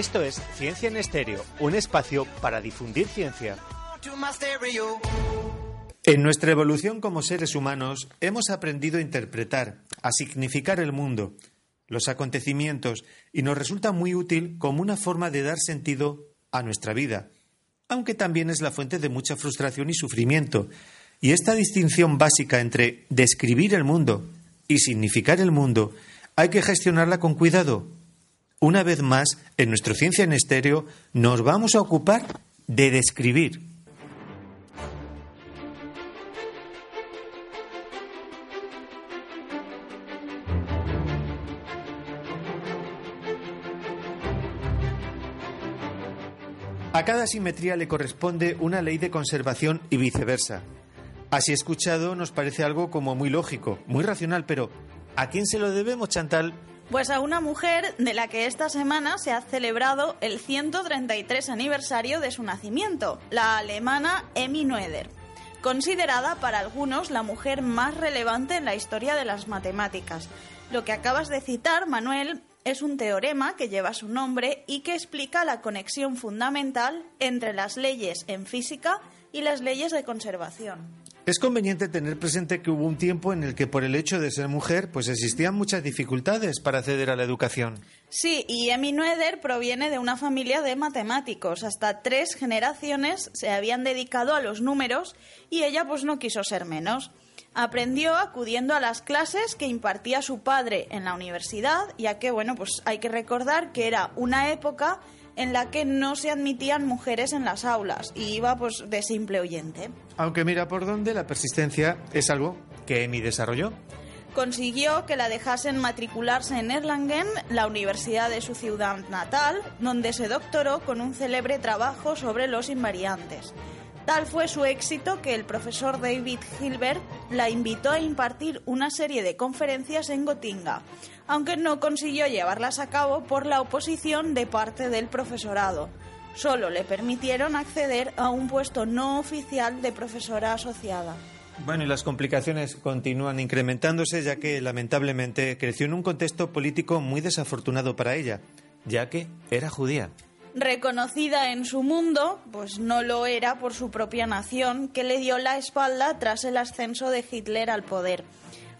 Esto es Ciencia en Estéreo, un espacio para difundir ciencia. En nuestra evolución como seres humanos hemos aprendido a interpretar, a significar el mundo, los acontecimientos, y nos resulta muy útil como una forma de dar sentido a nuestra vida, aunque también es la fuente de mucha frustración y sufrimiento. Y esta distinción básica entre describir el mundo y significar el mundo hay que gestionarla con cuidado, una vez más, en nuestro Ciencia en Estéreo nos vamos a ocupar de describir. A cada simetría le corresponde una ley de conservación y viceversa. Así escuchado nos parece algo como muy lógico, muy racional, pero ¿a quién se lo debemos, Chantal? Pues a una mujer de la que esta semana se ha celebrado el 133 aniversario de su nacimiento, la alemana Emmy Noether, considerada para algunos la mujer más relevante en la historia de las matemáticas. Lo que acabas de citar, Manuel, es un teorema que lleva su nombre y que explica la conexión fundamental entre las leyes en física y las leyes de conservación. Es conveniente tener presente que hubo un tiempo en el que por el hecho de ser mujer, pues existían muchas dificultades para acceder a la educación. Sí, y Emmy Noether proviene de una familia de matemáticos. Hasta tres generaciones se habían dedicado a los números y ella pues no quiso ser menos. Aprendió acudiendo a las clases que impartía su padre en la universidad, ya que bueno, pues hay que recordar que era una época en la que no se admitían mujeres en las aulas y iba pues de simple oyente. Aunque mira por dónde la persistencia es algo que Emi desarrolló. Consiguió que la dejasen matricularse en Erlangen, la universidad de su ciudad natal, donde se doctoró con un célebre trabajo sobre los invariantes. Tal fue su éxito que el profesor David Hilbert la invitó a impartir una serie de conferencias en Gotinga, aunque no consiguió llevarlas a cabo por la oposición de parte del profesorado. Solo le permitieron acceder a un puesto no oficial de profesora asociada. Bueno, y las complicaciones continúan incrementándose ya que lamentablemente creció en un contexto político muy desafortunado para ella, ya que era judía. Reconocida en su mundo, pues no lo era por su propia nación, que le dio la espalda tras el ascenso de Hitler al poder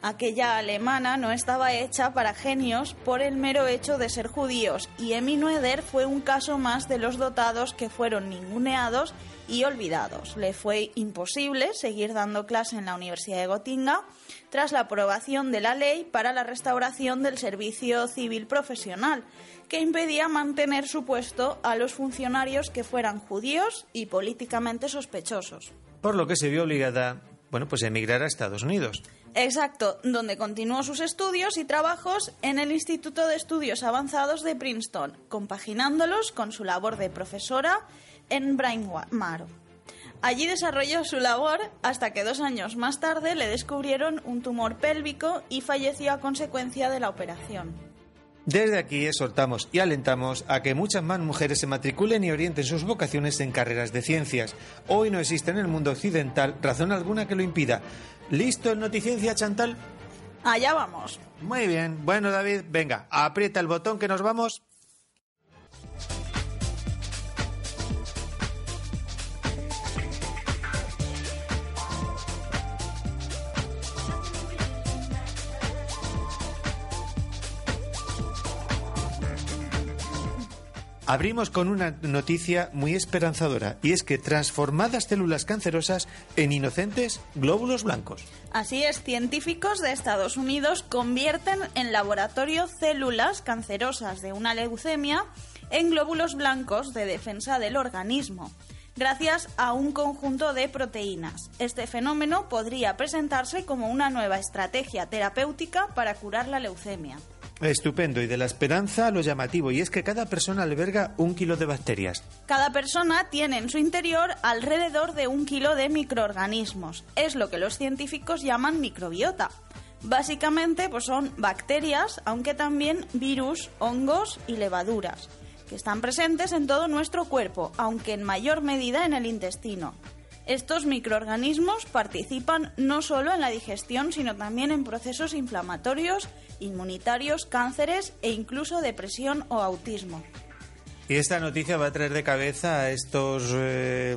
aquella alemana no estaba hecha para genios por el mero hecho de ser judíos y Emmy Noether fue un caso más de los dotados que fueron ninguneados y olvidados. Le fue imposible seguir dando clase en la Universidad de Gotinga tras la aprobación de la ley para la restauración del servicio civil profesional, que impedía mantener su puesto a los funcionarios que fueran judíos y políticamente sospechosos. Por lo que se vio obligada, bueno, pues a emigrar a Estados Unidos. Exacto, donde continuó sus estudios y trabajos en el Instituto de Estudios Avanzados de Princeton, compaginándolos con su labor de profesora en Bryn Mawr. Allí desarrolló su labor hasta que dos años más tarde le descubrieron un tumor pélvico y falleció a consecuencia de la operación. Desde aquí exhortamos y alentamos a que muchas más mujeres se matriculen y orienten sus vocaciones en carreras de ciencias. Hoy no existe en el mundo occidental razón alguna que lo impida. ¿Listo en Noticiencia, Chantal? Allá vamos. Muy bien. Bueno, David, venga, aprieta el botón que nos vamos. Abrimos con una noticia muy esperanzadora y es que transformadas células cancerosas en inocentes glóbulos blancos. Así es, científicos de Estados Unidos convierten en laboratorio células cancerosas de una leucemia en glóbulos blancos de defensa del organismo. gracias a un conjunto de proteínas. Este fenómeno podría presentarse como una nueva estrategia terapéutica para curar la leucemia. Estupendo, y de la esperanza a lo llamativo, y es que cada persona alberga un kilo de bacterias. Cada persona tiene en su interior alrededor de un kilo de microorganismos. Es lo que los científicos llaman microbiota. Básicamente pues son bacterias, aunque también virus, hongos y levaduras, que están presentes en todo nuestro cuerpo, aunque en mayor medida en el intestino. Estos microorganismos participan no solo en la digestión, sino también en procesos inflamatorios, inmunitarios, cánceres e incluso depresión o autismo. Y esta noticia va a traer de cabeza a estos eh,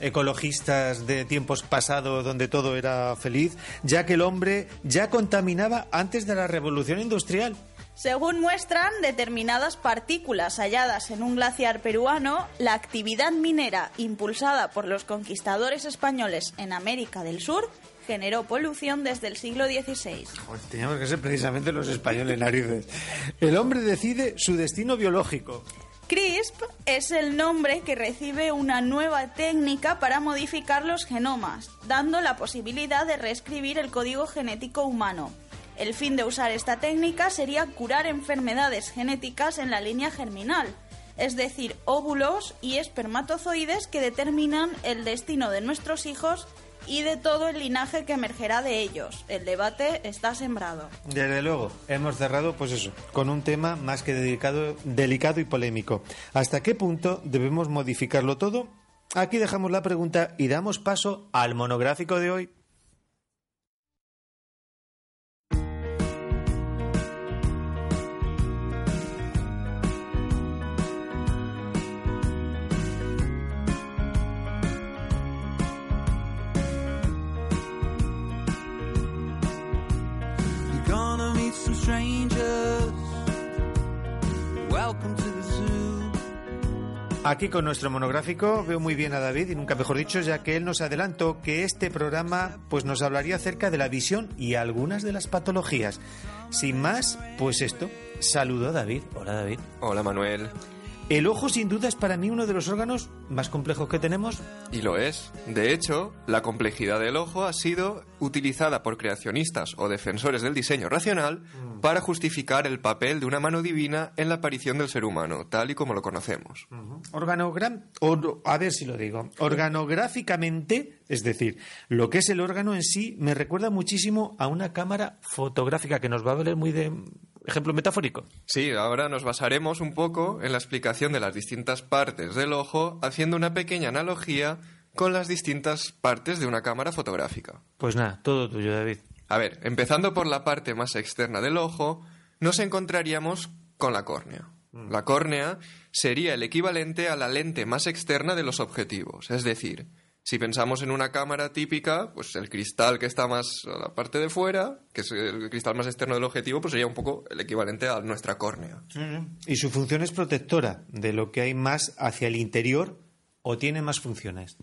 ecologistas de tiempos pasados donde todo era feliz, ya que el hombre ya contaminaba antes de la revolución industrial. Según muestran determinadas partículas halladas en un glaciar peruano, la actividad minera impulsada por los conquistadores españoles en América del Sur generó polución desde el siglo XVI. teníamos que ser precisamente los españoles narices. El hombre decide su destino biológico. CRISP es el nombre que recibe una nueva técnica para modificar los genomas, dando la posibilidad de reescribir el código genético humano. El fin de usar esta técnica sería curar enfermedades genéticas en la línea germinal, es decir, óvulos y espermatozoides que determinan el destino de nuestros hijos y de todo el linaje que emergerá de ellos. El debate está sembrado. Desde luego, hemos cerrado, pues eso, con un tema más que delicado y polémico. ¿Hasta qué punto debemos modificarlo todo? Aquí dejamos la pregunta y damos paso al monográfico de hoy. Aquí con nuestro monográfico veo muy bien a David y nunca mejor dicho, ya que él nos adelantó que este programa pues nos hablaría acerca de la visión y algunas de las patologías. Sin más, pues esto. Saludo David. Hola David. Hola Manuel. El ojo sin duda es para mí uno de los órganos más complejos que tenemos. Y lo es. De hecho, la complejidad del ojo ha sido utilizada por creacionistas o defensores del diseño racional. Para justificar el papel de una mano divina en la aparición del ser humano, tal y como lo conocemos. Organogram a ver si lo digo. Organográficamente, es decir, lo que es el órgano en sí me recuerda muchísimo a una cámara fotográfica que nos va a valer muy de ejemplo metafórico. Sí, ahora nos basaremos un poco en la explicación de las distintas partes del ojo, haciendo una pequeña analogía con las distintas partes de una cámara fotográfica. Pues nada, todo tuyo, David. A ver, empezando por la parte más externa del ojo, nos encontraríamos con la córnea. Mm. La córnea sería el equivalente a la lente más externa de los objetivos, es decir, si pensamos en una cámara típica, pues el cristal que está más a la parte de fuera, que es el cristal más externo del objetivo, pues sería un poco el equivalente a nuestra córnea. Y su función es protectora de lo que hay más hacia el interior o tiene más funciones.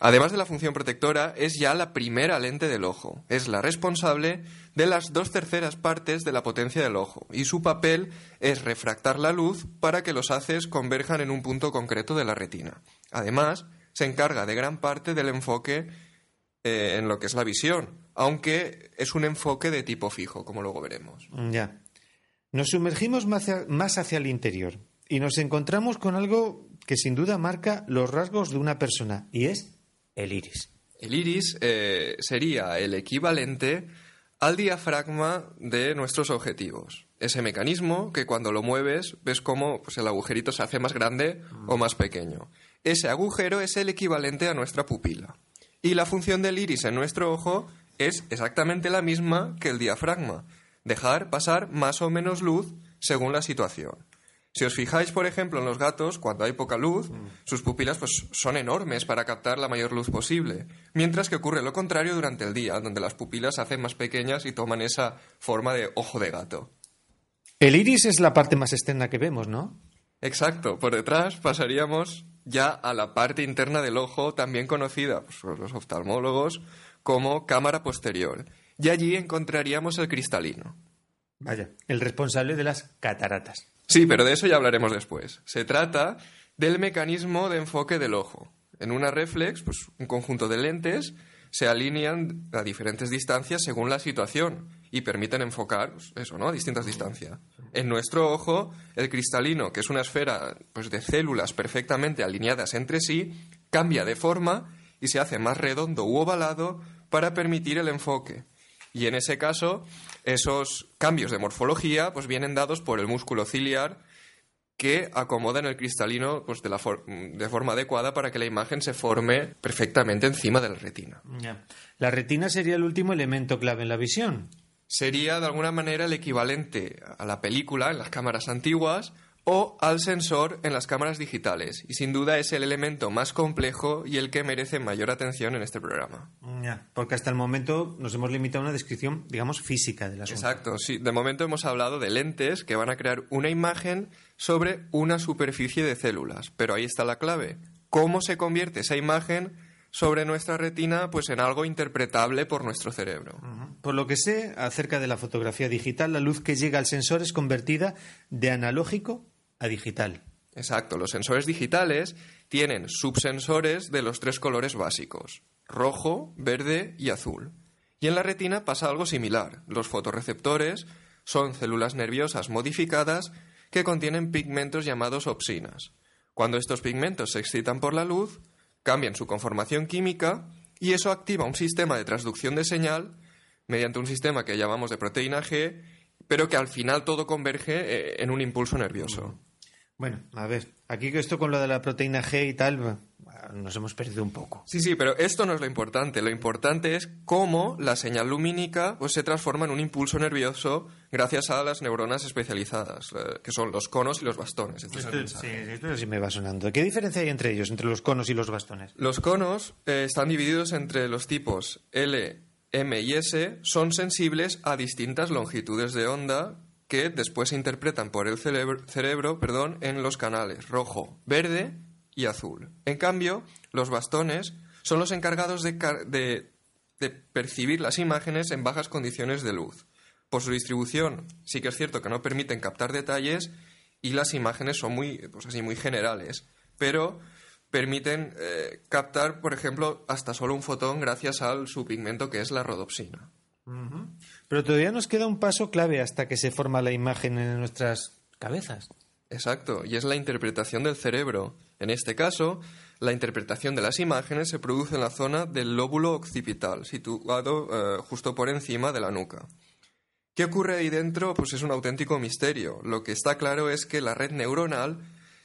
Además de la función protectora, es ya la primera lente del ojo. Es la responsable de las dos terceras partes de la potencia del ojo y su papel es refractar la luz para que los haces converjan en un punto concreto de la retina. Además, se encarga de gran parte del enfoque eh, en lo que es la visión, aunque es un enfoque de tipo fijo, como luego veremos. Ya. Nos sumergimos más hacia, más hacia el interior y nos encontramos con algo que sin duda marca los rasgos de una persona, y es el iris. El iris eh, sería el equivalente al diafragma de nuestros objetivos. Ese mecanismo que cuando lo mueves ves cómo pues, el agujerito se hace más grande o más pequeño. Ese agujero es el equivalente a nuestra pupila. Y la función del iris en nuestro ojo es exactamente la misma que el diafragma, dejar pasar más o menos luz según la situación. Si os fijáis, por ejemplo, en los gatos, cuando hay poca luz, mm. sus pupilas pues, son enormes para captar la mayor luz posible, mientras que ocurre lo contrario durante el día, donde las pupilas se hacen más pequeñas y toman esa forma de ojo de gato. El iris es la parte más externa que vemos, ¿no? Exacto, por detrás pasaríamos ya a la parte interna del ojo, también conocida por los oftalmólogos como cámara posterior. Y allí encontraríamos el cristalino. Vaya, el responsable de las cataratas. Sí, pero de eso ya hablaremos después. Se trata del mecanismo de enfoque del ojo. En una reflex, pues un conjunto de lentes se alinean a diferentes distancias según la situación y permiten enfocar pues, eso, ¿no? A distintas distancias. En nuestro ojo, el cristalino, que es una esfera pues, de células perfectamente alineadas entre sí, cambia de forma y se hace más redondo u ovalado para permitir el enfoque. Y en ese caso, esos cambios de morfología pues, vienen dados por el músculo ciliar que acomodan el cristalino pues, de, la de forma adecuada para que la imagen se forme perfectamente encima de la retina. La retina sería el último elemento clave en la visión. Sería de alguna manera el equivalente a la película en las cámaras antiguas o al sensor en las cámaras digitales. Y sin duda es el elemento más complejo y el que merece mayor atención en este programa. porque hasta el momento nos hemos limitado a una descripción, digamos, física de la Exacto, sí. De momento hemos hablado de lentes que van a crear una imagen sobre una superficie de células. Pero ahí está la clave. ¿Cómo se convierte esa imagen sobre nuestra retina pues en algo interpretable por nuestro cerebro. Por lo que sé acerca de la fotografía digital, la luz que llega al sensor es convertida de analógico digital. Exacto, los sensores digitales tienen subsensores de los tres colores básicos, rojo, verde y azul. Y en la retina pasa algo similar. Los fotorreceptores son células nerviosas modificadas que contienen pigmentos llamados opsinas. Cuando estos pigmentos se excitan por la luz, cambian su conformación química y eso activa un sistema de transducción de señal mediante un sistema que llamamos de proteína G, pero que al final todo converge eh, en un impulso nervioso. Bueno, a ver, aquí que esto con lo de la proteína G y tal, nos hemos perdido un poco. Sí, sí, pero esto no es lo importante. Lo importante es cómo la señal lumínica pues, se transforma en un impulso nervioso gracias a las neuronas especializadas, eh, que son los conos y los bastones. Este sí, esto sí me va sonando. ¿Qué diferencia hay entre ellos, entre los conos y los bastones? Los conos eh, están divididos entre los tipos L, M y S. Son sensibles a distintas longitudes de onda que después se interpretan por el cerebro, perdón, en los canales rojo, verde y azul. En cambio, los bastones son los encargados de, percibir las imágenes en bajas condiciones de luz. Por su distribución, sí que es cierto que no permiten captar detalles y las imágenes son muy, pues así, muy generales, pero permiten eh, captar, por ejemplo, hasta solo un fotón gracias al su pigmento que es la rodopsina. Pero todavía nos queda un paso clave hasta que se forma la imagen en nuestras cabezas. Exacto, y es la interpretación del cerebro. En este caso, la interpretación de las imágenes se produce en la zona del lóbulo occipital, situado eh, justo por encima de la nuca. ¿Qué ocurre ahí dentro? Pues es un auténtico misterio. Lo que está claro es que la red neuronal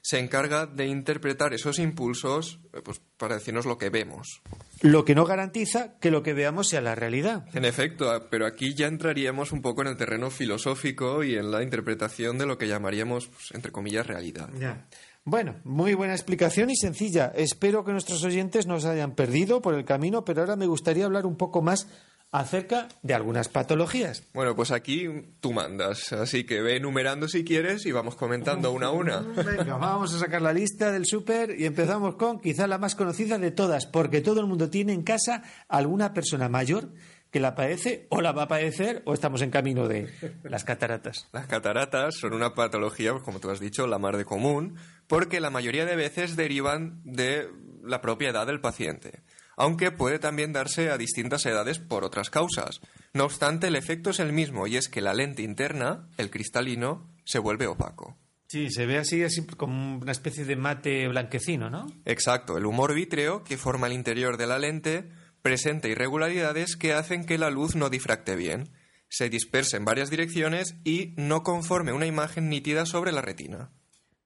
se encarga de interpretar esos impulsos eh, pues, para decirnos lo que vemos. Lo que no garantiza que lo que veamos sea la realidad. En efecto, ah, pero aquí ya entraríamos un poco en el terreno filosófico y en la interpretación de lo que llamaríamos, pues, entre comillas, realidad. Bueno, muy buena explicación y sencilla. Espero que nuestros oyentes no se hayan perdido por el camino, pero ahora me gustaría hablar un poco más acerca de algunas patologías. Bueno, pues aquí tú mandas, así que ve enumerando si quieres y vamos comentando una a una. Venga, vamos a sacar la lista del súper y empezamos con quizá la más conocida de todas, porque todo el mundo tiene en casa alguna persona mayor que la padece o la va a padecer o estamos en camino de las cataratas. Las cataratas son una patología, pues, como tú has dicho, la más de común, porque la mayoría de veces derivan de la propia edad del paciente aunque puede también darse a distintas edades por otras causas. No obstante, el efecto es el mismo y es que la lente interna, el cristalino, se vuelve opaco. Sí, se ve así, así como una especie de mate blanquecino, ¿no? Exacto, el humor vítreo que forma el interior de la lente presenta irregularidades que hacen que la luz no difracte bien, se disperse en varias direcciones y no conforme una imagen nítida sobre la retina.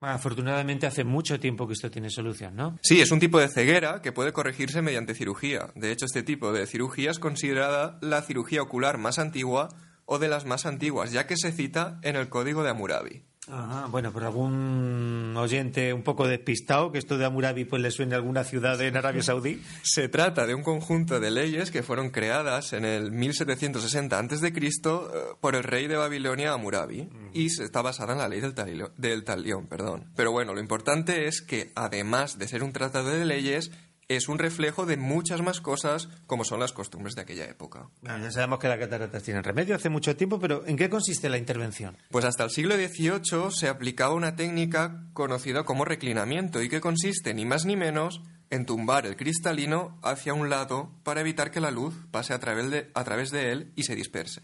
Afortunadamente hace mucho tiempo que esto tiene solución, ¿no? Sí, es un tipo de ceguera que puede corregirse mediante cirugía. De hecho, este tipo de cirugía es considerada la cirugía ocular más antigua o de las más antiguas, ya que se cita en el Código de Hammurabi. Ajá, bueno, por algún oyente un poco despistado, que esto de Hammurabi pues le suene a alguna ciudad en Arabia Saudí. Se trata de un conjunto de leyes que fueron creadas en el 1760 a.C. Eh, por el rey de Babilonia Hammurabi y está basada en la ley del, del talión. Perdón. Pero bueno, lo importante es que además de ser un tratado de leyes, es un reflejo de muchas más cosas como son las costumbres de aquella época. ya sabemos que las cataratas tienen remedio hace mucho tiempo, pero ¿en qué consiste la intervención? Pues hasta el siglo XVIII se aplicaba una técnica conocida como reclinamiento y que consiste ni más ni menos entumbar el cristalino hacia un lado para evitar que la luz pase a través de, a través de él y se disperse.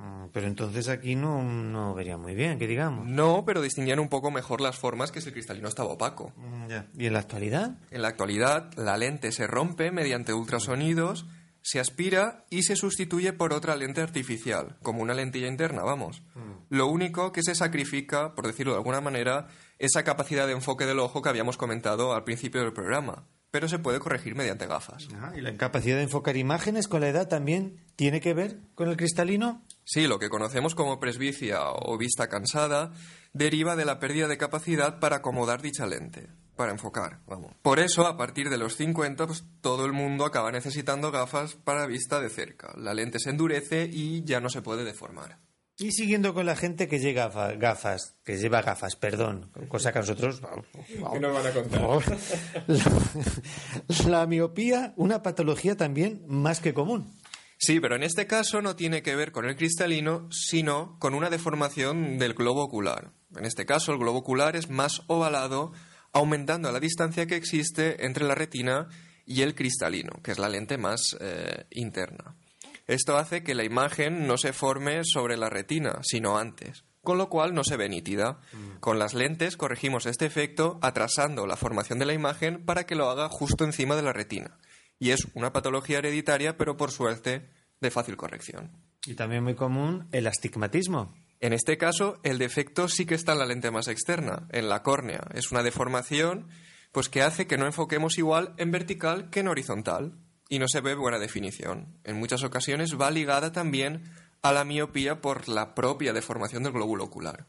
Mm, Pero entonces aquí no, no vería muy bien, que digamos. No, pero distinguían un poco mejor las formas que si el cristalino estaba opaco. Mm, ya. ¿Y en la actualidad? En la actualidad, la lente se rompe mediante ultrasonidos, se aspira y se sustituye por otra lente artificial, como una lentilla interna, vamos. Lo único que se sacrifica, por decirlo de alguna manera, esa capacidad de enfoque del ojo que habíamos comentado al principio del programa, pero se puede corregir mediante gafas. Ah, ¿Y la incapacidad de enfocar imágenes con la edad también tiene que ver con el cristalino? Sí, lo que conocemos como presbicia o vista cansada deriva de la pérdida de capacidad para acomodar dicha lente, para enfocar, vamos. Por eso, a partir de los 50, pues, todo el mundo acaba necesitando gafas para vista de cerca. La lente se endurece y ya no se puede deformar. Y siguiendo con la gente que lleva gafa- gafas, que lleva gafas, perdón, cosa que a nosotros... ¿Qué nos van a contar? La, la miopía, una patología también más que común. Sí, pero en este caso no tiene que ver con el cristalino, sino con una deformación del globo ocular. En este caso, el globo ocular es más ovalado, aumentando la distancia que existe entre la retina y el cristalino, que es la lente más eh, interna. Esto hace que la imagen no se forme sobre la retina, sino antes, con lo cual no se ve nítida. Con las lentes corregimos este efecto atrasando la formación de la imagen para que lo haga justo encima de la retina. Y es una patología hereditaria, pero por suerte de fácil corrección. Y también muy común el astigmatismo. En este caso, el defecto sí que está en la lente más externa, en la córnea. Es una deformación pues que hace que no enfoquemos igual en vertical que en horizontal y no se ve buena definición. En muchas ocasiones va ligada también a la miopía por la propia deformación del glóbulo ocular.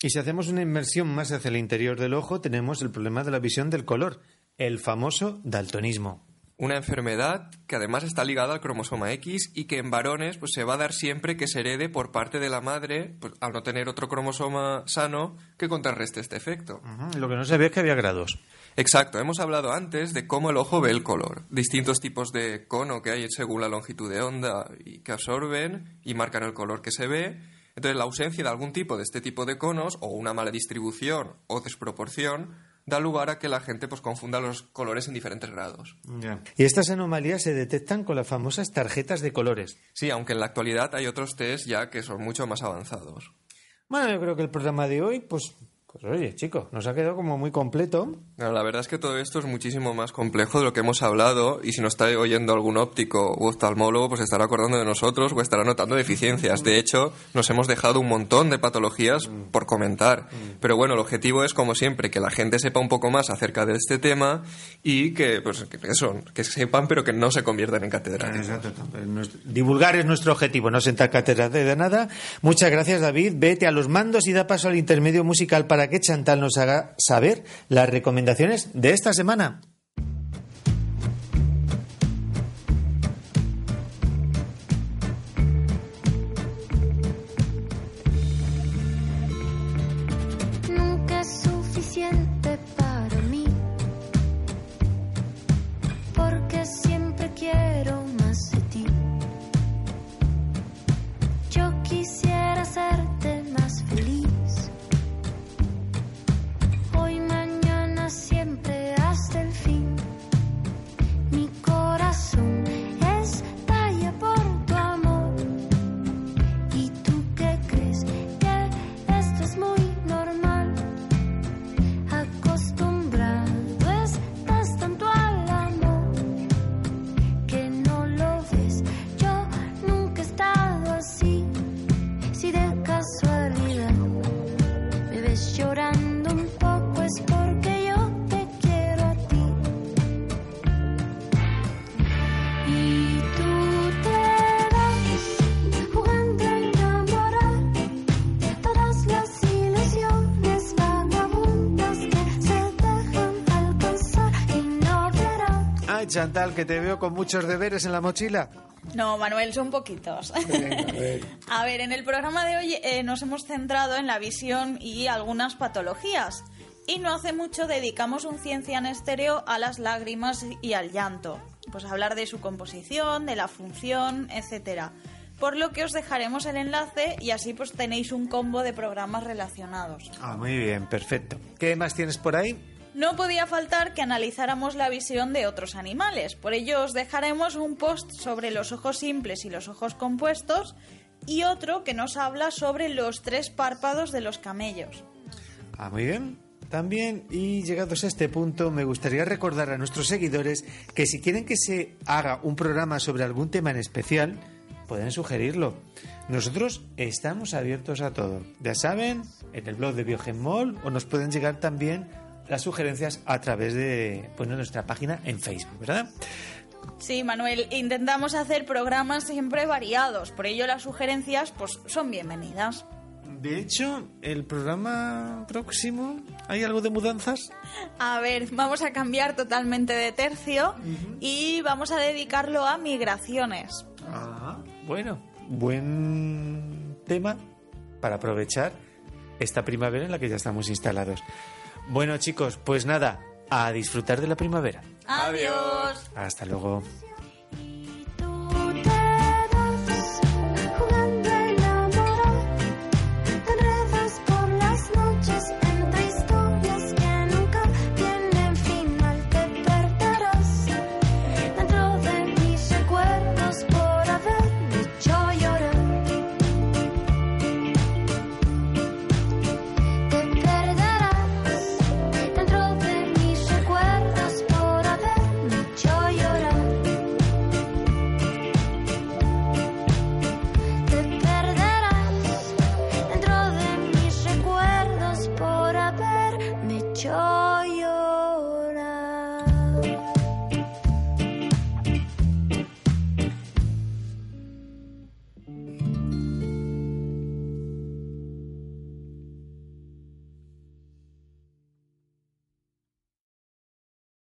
Y si hacemos una inmersión más hacia el interior del ojo, tenemos el problema de la visión del color, el famoso daltonismo. Una enfermedad que además está ligada al cromosoma X y que en varones pues, se va a dar siempre que se herede por parte de la madre, pues, al no tener otro cromosoma sano que contrarreste este efecto. Lo que no sabía es que había grados. Exacto, hemos hablado antes de cómo el ojo ve el color, distintos tipos de cono que hay según la longitud de onda y que absorben y marcan el color que se ve. Entonces, la ausencia de algún tipo de este tipo de conos o una mala distribución o desproporción da lugar a que la gente pues confunda los colores en diferentes grados. Y estas anomalías se detectan con las famosas tarjetas de colores. Sí, aunque en la actualidad hay otros test ya que son mucho más avanzados. Bueno, yo creo que el programa de hoy, pues, pues oye, chicos, nos ha quedado como muy completo. No, la verdad es que todo esto es muchísimo más complejo de lo que hemos hablado y si nos está oyendo algún óptico u oftalmólogo, pues estará acordando de nosotros o estará notando deficiencias. De hecho, nos hemos dejado un montón de patologías por comentar. Pero bueno, el objetivo es, como siempre, que la gente sepa un poco más acerca de este tema y que, pues, que eso, que sepan pero que no se conviertan en catedráticos. Divulgar es nuestro objetivo, no sentar cátedra de nada. Muchas gracias, David. Vete a los mandos y da paso al intermedio musical para que Chantal nos haga saber las recomendaciones de esta semana. Chantal, que te veo con muchos deberes en la mochila. No, Manuel, son poquitos. a ver, en el programa de hoy eh, nos hemos centrado en la visión y algunas patologías. Y no hace mucho dedicamos un ciencia en estéreo a las lágrimas y al llanto. Pues hablar de su composición, de la función, etcétera. Por lo que os dejaremos el enlace y así pues tenéis un combo de programas relacionados. Ah, muy bien, perfecto. ¿Qué más tienes por ahí? No podía faltar que analizáramos la visión de otros animales. Por ello os dejaremos un post sobre los ojos simples y los ojos compuestos y otro que nos habla sobre los tres párpados de los camellos. Ah, muy bien. También, y llegados a este punto, me gustaría recordar a nuestros seguidores que si quieren que se haga un programa sobre algún tema en especial, pueden sugerirlo. Nosotros estamos abiertos a todo. Ya saben, en el blog de Biogenmol o nos pueden llegar también las sugerencias a través de bueno, nuestra página en Facebook, ¿verdad? Sí, Manuel, intentamos hacer programas siempre variados, por ello las sugerencias pues son bienvenidas. De hecho, el programa próximo, ¿hay algo de mudanzas? A ver, vamos a cambiar totalmente de tercio y vamos a dedicarlo a migraciones. Ah, bueno, buen tema para aprovechar esta primavera en la que ya estamos instalados. Bueno, chicos, pues nada, a disfrutar de la primavera. Adiós. Hasta luego.